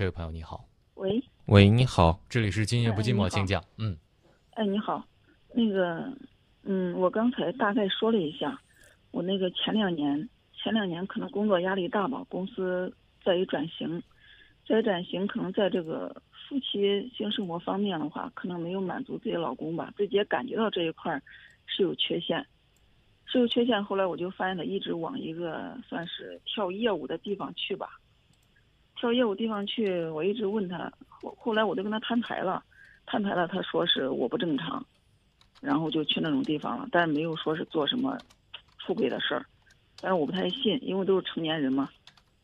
这位朋友你好，喂，喂，你好，这里是今夜不寂寞，请讲。嗯。哎，你好，那个，嗯，我刚才大概说了一下，我那个前两年，前两年可能工作压力大吧，公司在于转型，在于转型，可能在这个夫妻性生活方面的话，可能没有满足自己老公吧，自己也感觉到这一块儿是有缺陷，是有缺陷。后来我就发现他一直往一个算是跳业务的地方去吧，到业务地方去，我一直问他，后后来我就跟他摊牌了。摊牌了，他说是我不正常，然后就去那种地方了，但是没有说是做什么出轨的事儿，但是我不太信，因为都是成年人嘛。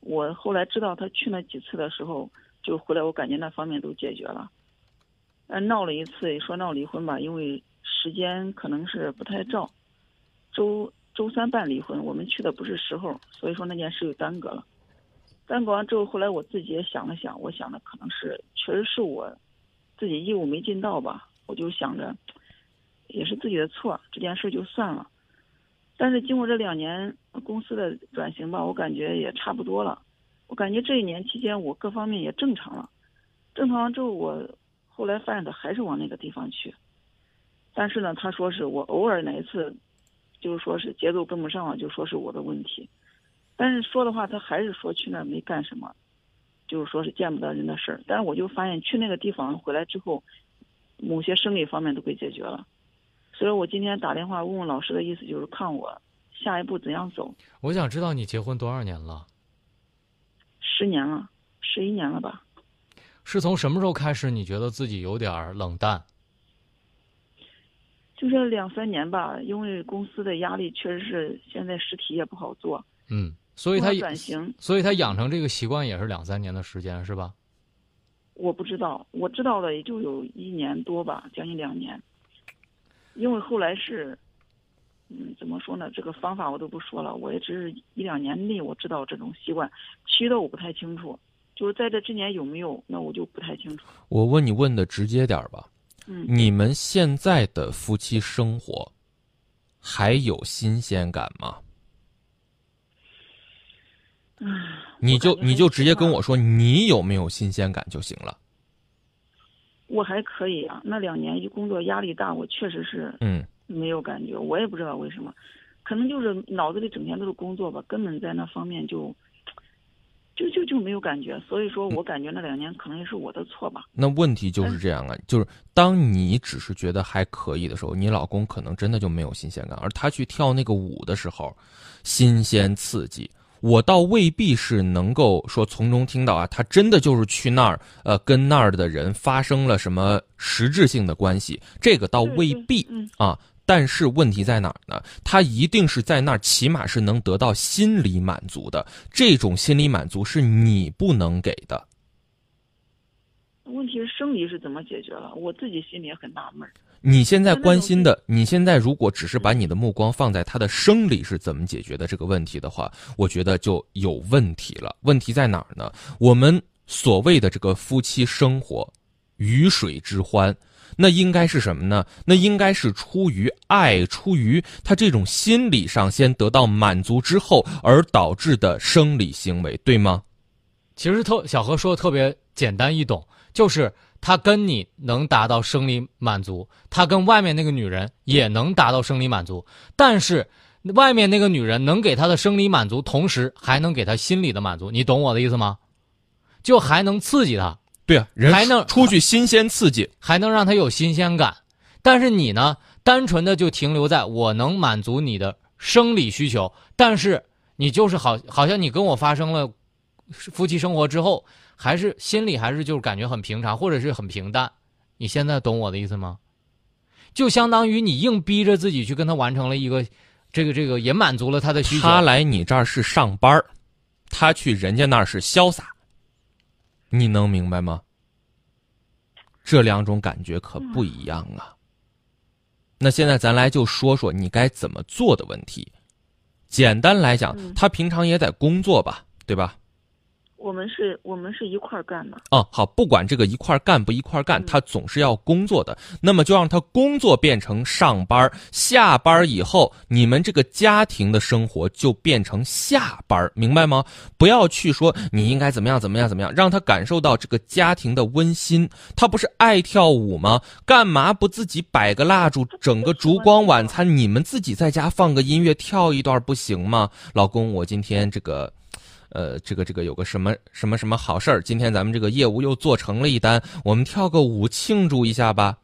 我后来知道他去那几次的时候，就回来我感觉那方面都解决了，但闹了一次也说闹离婚吧，因为时间可能是不太照，周周三办离婚，我们去的不是时候，所以说那件事就耽搁了。耽搁完之后，后来我自己也想了想，我想的可能是确实是我。自己义务没尽到吧，我就想着，也是自己的错，这件事就算了。但是经过这两年公司的转型吧，我感觉也差不多了。我感觉这一年期间，我各方面也正常了。正常了之后，我后来发现他还是往那个地方去。但是呢，他说是我偶尔哪一次，就是说是节奏跟不上了，就说是我的问题。但是说的话，他还是说去那儿没干什么。就是说是见不得人的事儿，但是我就发现去那个地方回来之后，某些生理方面都给解决了，所以我今天打电话问问老师的意思，就是看我下一步怎样走。我想知道你结婚多少年了？十年了，十一年了吧？是从什么时候开始你觉得自己有点冷淡？就这两三年吧，因为公司的压力确实是现在实体也不好做。嗯。所以他转型，所以他养成这个习惯也是两三年的时间，是吧？我不知道，我知道的也就有一年多吧，将近两年。因为后来是，嗯，怎么说呢？这个方法我都不说了，我也只是一两年内我知道这种习惯，其余的我不太清楚。就是在这之前有没有，那我就不太清楚。我问你问的直接点吧，嗯，你们现在的夫妻生活还有新鲜感吗？唉，你就你就直接跟我说你有没有新鲜感就行了。我还可以啊，那两年一工作压力大，我确实是嗯没有感觉，我也不知道为什么，可能就是脑子里整天都是工作吧，根本在那方面就就就就没有感觉，所以说我感觉那两年可能也是我的错吧。那问题就是这样啊，就是当你只是觉得还可以的时候，你老公可能真的就没有新鲜感，而他去跳那个舞的时候，新鲜刺激。我倒未必是能够说从中听到啊，他真的就是去那儿，呃，跟那儿的人发生了什么实质性的关系，这个倒未必啊。但是问题在哪儿呢？他一定是在那儿，起码是能得到心理满足的。这种心理满足是你不能给的。问题是生理是怎么解决了？我自己心里也很纳闷。你现在关心的，你现在如果只是把你的目光放在他的生理是怎么解决的这个问题的话，我觉得就有问题了。问题在哪儿呢？我们所谓的这个夫妻生活，鱼水之欢，那应该是什么呢？那应该是出于爱，出于他这种心理上先得到满足之后而导致的生理行为，对吗？其实特小何说的特别简单易懂，就是。他跟你能达到生理满足，他跟外面那个女人也能达到生理满足，但是外面那个女人能给他的生理满足，同时还能给他心理的满足，你懂我的意思吗？就还能刺激他，对啊，人还能出去新鲜刺激，还能让他有新鲜感。但是你呢，单纯的就停留在我能满足你的生理需求，但是你就是好，好像你跟我发生了夫妻生活之后。还是心里还是就是感觉很平常，或者是很平淡。你现在懂我的意思吗？就相当于你硬逼着自己去跟他完成了一个，这个这个也满足了他的需求。他来你这儿是上班他去人家那儿是潇洒。你能明白吗？这两种感觉可不一样啊。那现在咱来就说说你该怎么做的问题。简单来讲，他平常也在工作吧，对吧？我们是我们是一块儿干的。哦，好，不管这个一块儿干不一块儿干，嗯他总是要工作的。那么就让他工作变成上班儿，下班儿以后，你们这个家庭的生活就变成下班儿，明白吗？不要去说你应该怎么样怎么样怎么样，让他感受到这个家庭的温馨。他不是爱跳舞吗？干嘛不自己摆个蜡烛，整个烛光晚餐，你们自己在家放个音乐跳一段不行吗？老公，我今天这个。呃，这个这个有个什么什么什么好事儿，今天咱们这个业务又做成了一单，我们跳个舞庆祝一下吧，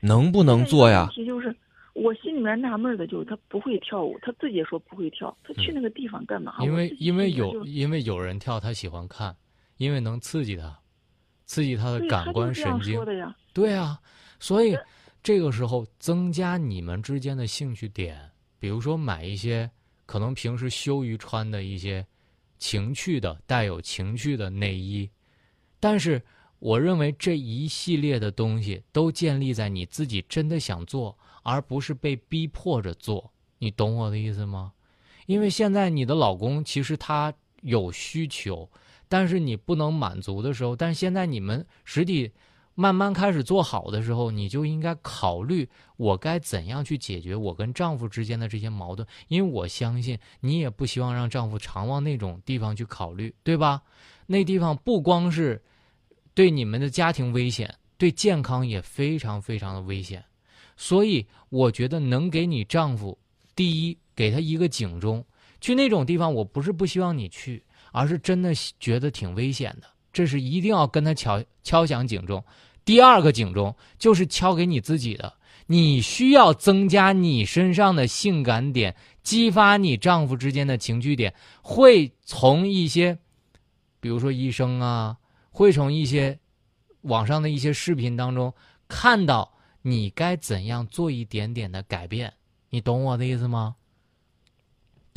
能不能做呀问？题就是，我心里面纳闷的就是他不会跳舞，他自己也说不会跳，他去那个地方干嘛？因为因为有因为有人跳，他喜欢看，因为能刺激他，刺激他的感官神经对。呀。对啊，所以这个时候增加你们之间的兴趣点，比如说买一些可能平时羞于穿的一些情趣的、带有情趣的内衣，但是我认为这一系列的东西都建立在你自己真的想做，而不是被逼迫着做。你懂我的意思吗？因为现在你的老公其实他有需求，但是你不能满足的时候，但是现在你们实体慢慢开始做好的时候，你就应该考虑我该怎样去解决我跟丈夫之间的这些矛盾，因为我相信你也不希望让丈夫常往那种地方去考虑，对吧？那地方不光是对你们的家庭危险，对健康也非常非常的危险，所以我觉得能给你丈夫，第一给他一个警钟，去那种地方，我不是不希望你去，而是真的觉得挺危险的，这是一定要跟他敲敲响警钟。第二个警钟就是敲给你自己的，你需要增加你身上的性感点，激发你丈夫之间的情趣点，会从一些，比如说医生啊，会从一些网上的一些视频当中看到你该怎样做一点点的改变，你懂我的意思吗？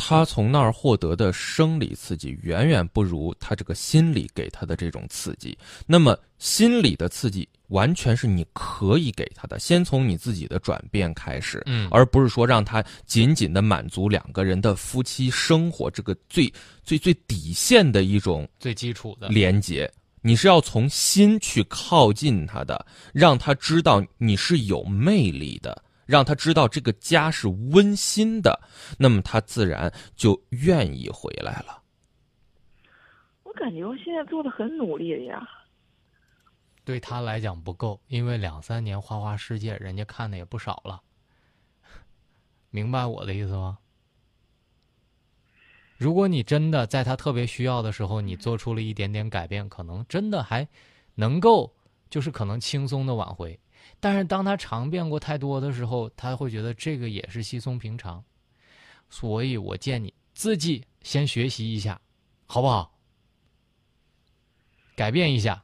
他从那儿获得的生理刺激远远不如他这个心理给他的这种刺激。那么心理的刺激完全是你可以给他的，先从你自己的转变开始，嗯而不是说让他仅仅的满足两个人的夫妻生活这个最最最底线的一种最基础的，连接。你是要从心去靠近他的，让他知道你是有魅力的，让他知道这个家是温馨的，那么他自然就愿意回来了。我感觉我现在做的很努力的呀。对他来讲不够，因为两三年花花世界，人家看的也不少了。明白我的意思吗？如果你真的在他特别需要的时候，你做出了一点点改变，可能真的还能够，就是可能轻松的挽回。但是当他尝遍过太多的时候，他会觉得这个也是稀松平常。所以我建议自己先学习一下，好不好？改变一下。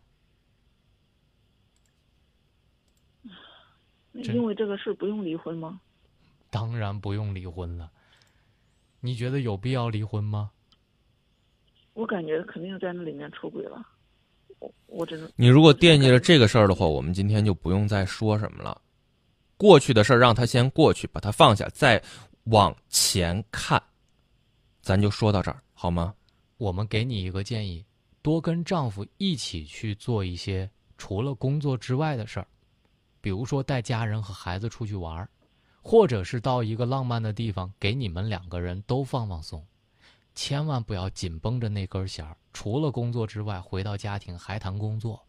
因为这个事不用离婚吗？当然不用离婚了。你觉得有必要离婚吗？我感觉肯定在那里面出轨了。我我真的你如果惦记着这个事儿的话，我们今天就不用再说什么了。过去的事儿让他先过去，把它放下，再往前看。咱就说到这儿，好吗？我们给你一个建议，多跟丈夫一起去做一些除了工作之外的事儿，比如说带家人和孩子出去玩儿，或者是到一个浪漫的地方，给你们两个人都放放松。千万不要紧绷着那根弦儿，除了工作之外，回到家庭还谈工作，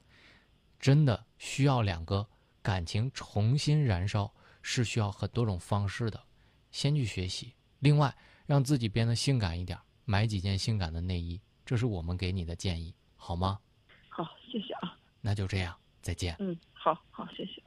真的需要两个感情重新燃烧，是需要很多种方式的。先去学习，另外让自己变得性感一点，买几件性感的内衣，这是我们给你的建议，好吗？好，谢谢啊。那就这样，再见。嗯，好好，谢谢。